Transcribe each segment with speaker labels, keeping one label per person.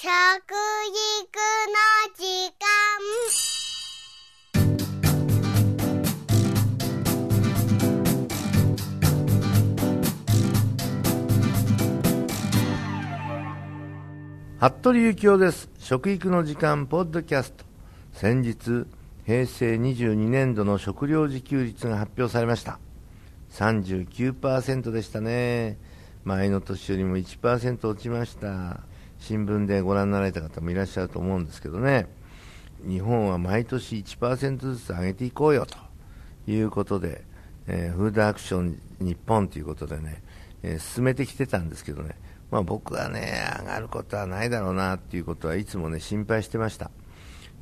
Speaker 1: 食育の時間。
Speaker 2: 服部幸男です。食育の時間ポッドキャスト。先日平成22年度の食料自給率が発表されました。39%でしたね。前の年よりも1%落ちました。新聞でご覧になられた方もいらっしゃると思うんですけどね。日本は毎年1%ずつ上げていこうよということで、えー、フードアクション日本ということでね、えー、進めてきてたんですけどね、まあ、僕はね上がることはないだろうなっていうことはいつもね心配してました、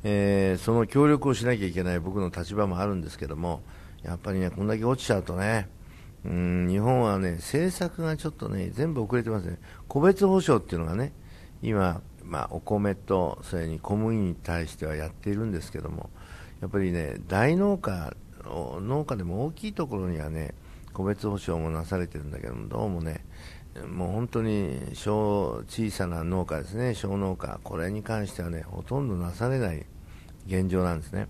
Speaker 2: えー、その協力をしなきゃいけない僕の立場もあるんですけどもやっぱりねこんだけ落ちちゃうとねうん日本はね政策がちょっとね全部遅れてますね。個別保障っていうのがね今、まあ、お米とそれに小麦に対してはやっているんですけどもやっぱりね大農家農家でも大きいところにはね個別保証もなされてるんだけどもどうもねもう本当に小小さな農家ですね小農家これに関してはねほとんどなされない現状なんですね。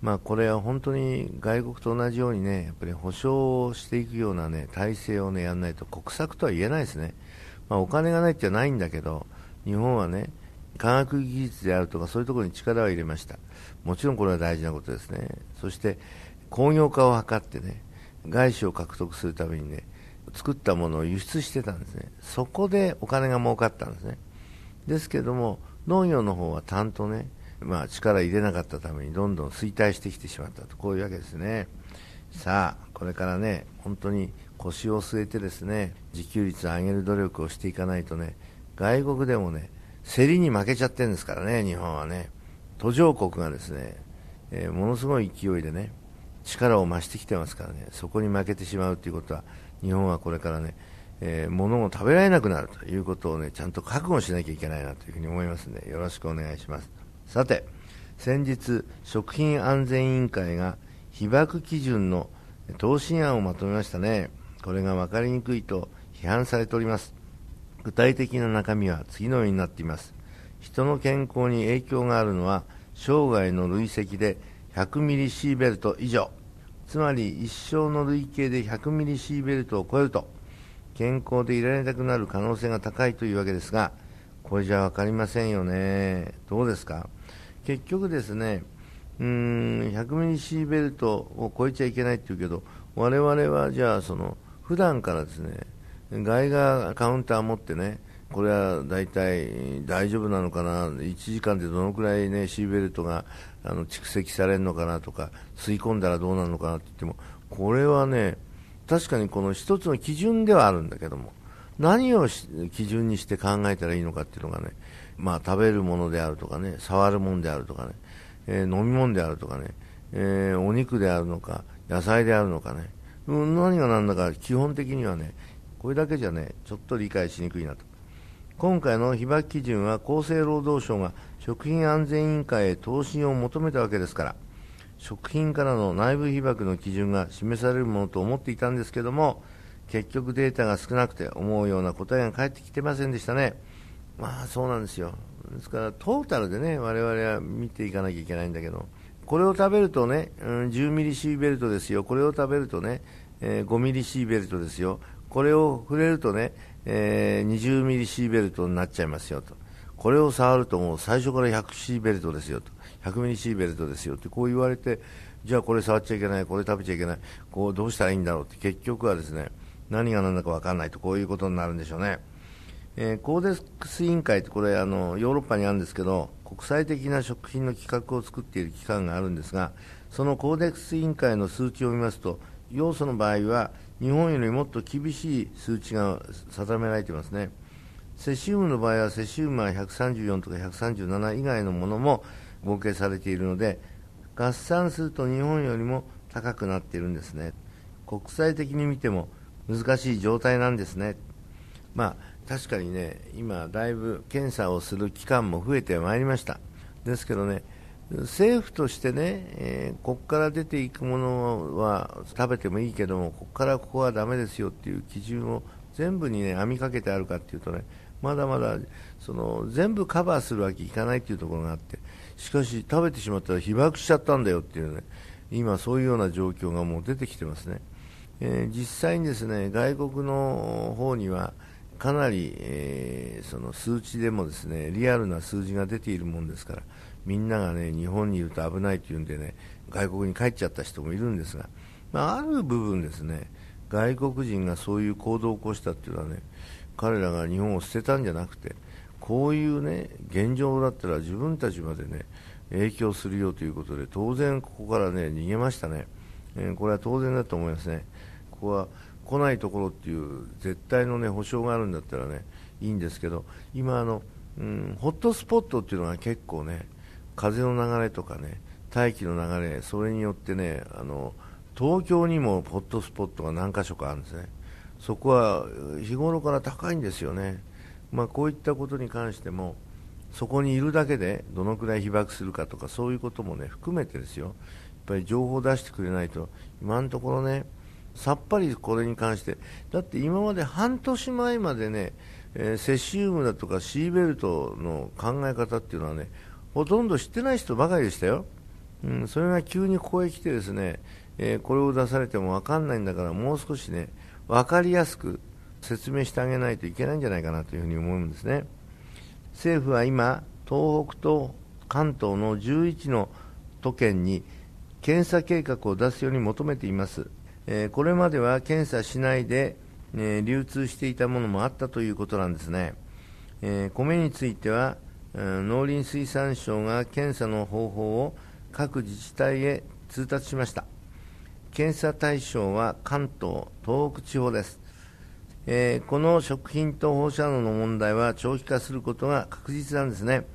Speaker 2: まあこれは本当に外国と同じようにねやっぱり保証をしていくようなね体制をねやらないと国策とは言えないですね。まあ、お金がないってないんだけど日本はね科学技術であるとかそういうところに力を入れました。もちろんこれは大事なことですね。そして工業化を図ってね外資を獲得するためにね作ったものを輸出してたんですね。そこでお金が儲かったんですね。ですけども農業の方はちゃんとね、まあ、力入れなかったためにどんどん衰退してきてしまったと。こういうわけですね。さあこれからね本当に腰を据えてですね自給率を上げる努力をしていかないとね外国でもね、競りに負けちゃってるんですからね、日本はね。途上国がですね、えー、ものすごい勢いでね、力を増してきてますからね、そこに負けてしまうということは、日本はこれからね、えー、物を食べられなくなるということをね、ちゃんと覚悟しなきゃいけないなというふうに思いますので、よろしくお願いします。さて、先日、食品安全委員会が被爆基準の答申案をまとめましたね。これが分かりにくいと批判されております。具体的な中身は次のようになっています。人の健康に影響があるのは生涯の累積で100ミリシーベルト以上。つまり一生の累計で100ミリシーベルトを超えると健康でいられなくなる可能性が高いというわけですがこれじゃ分かりませんよね。どうですか？結局ですねうーん100ミリシーベルトを超えちゃいけないっていうけど我々はじゃあその普段からですね外がカウンター持ってね、これは大体大丈夫なのかな、1時間でどのくらい、ね、シーベルトがあの蓄積されるのかなとか、吸い込んだらどうなるのかなって言っても、これはね、確かにこの一つの基準ではあるんだけども、何を基準にして考えたらいいのかっていうのがね、まあ、食べるものであるとかね、触るものであるとかね、えー、飲み物であるとかね、えー、お肉であるのか、野菜であるのかね、何が何だか基本的にはね、これだけじゃねちょっと理解しにくいなと。今回の被爆基準は厚生労働省が食品安全委員会へ答申を求めたわけですから食品からの内部被爆の基準が示されるものと思っていたんですけども結局データが少なくて思うような答えが返ってきてませんでしたね。まあそうなんですよ。ですからトータルでね我々は見ていかなきゃいけないんだけどこれを食べるとね、うん、10ミリシーベルトですよ。これを食べるとね、え、5ミリシーベルトですよ。これを触れるとね、えー、20ミリシーベルトになっちゃいますよと。これを触るともう最初から100シーベルトですよと。100ミリシーベルトですよってこう言われて、じゃあこれ触っちゃいけない、これ食べちゃいけない、こうどうしたらいいんだろうって結局はですね、何が何だか分かんないとこういうことになるんでしょうね。えー、コーデックス委員会ってこれあのヨーロッパにあるんですけど国際的な食品の規格を作っている機関があるんですがそのコーデックス委員会の数値を見ますと要素の場合は日本よりもっと厳しい数値が定められていますね。セシウムの場合はセシウムは134とか137以外のものも合計されているので合算すると日本よりも高くなっているんですね。国際的に見ても難しい状態なんですね。まあ確かにね今だいぶ検査をする期間も増えてまいりました。ですけどね政府としてね、えー、ここから出ていくものは食べてもいいけども、ここからここはだめですよっていう基準を全部にね編みかけてあるかっていうとね、まだまだその全部カバーするわけいかないというところがあってしかし食べてしまったら被爆しちゃったんだよっていうね今そういうような状況がもう出てきてますね、えー、実際にですね外国の方にはかなり、えー、その数値でもですねリアルな数字が出ているもんですからみんながね日本にいると危ないというんでね外国に帰っちゃった人もいるんですが、まあ、ある部分ですね外国人がそういう行動を起こしたっていうのはね彼らが日本を捨てたんじゃなくてこういうね現状だったら自分たちまでね影響するよということで当然ここからね逃げましたね、えー、これは当然だと思いますね。ここは来ないところっていう絶対のね保証があるんだったらねいいんですけど今あの、うん、ホットスポットっていうのが結構ね風の流れとかね大気の流れそれによってねあの東京にもホットスポットが何か所かあるんですね。そこは日頃から高いんですよね。まあ、こういったことに関してもそこにいるだけでどのくらい被爆するかとかそういうこともね含めてですよ。やっぱり情報を出してくれないと今のところねさっぱりこれに関してだって今まで半年前までね、えー、セシウムだとかシーベルトの考え方っていうのはねほとんど知ってない人ばかりでしたよ、うん、それが急にここへ来てですね、えー、これを出されても分かんないんだからもう少しね分かりやすく説明してあげないといけないんじゃないかなというふに思うんですね。政府は今東北と関東の11の都県に検査計画を出すように求めています、えー、これまでは検査しないで、えー、流通していたものもあったということなんですね、え、米については、農林水産省が検査の方法を各自治体へ通達しました。検査対象は関東、東北地方です。えー、この食品と放射能の問題は長期化することが確実なんですね。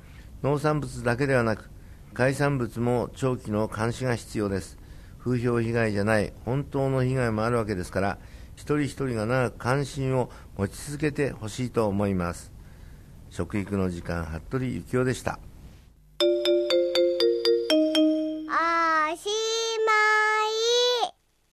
Speaker 2: 農産物だけではなく海産物も長期の監視が必要です。風評被害じゃない本当の被害もあるわけですから一人一人が長く関心を持ち続けてほしいと思います。食育の時間服部幸男でした。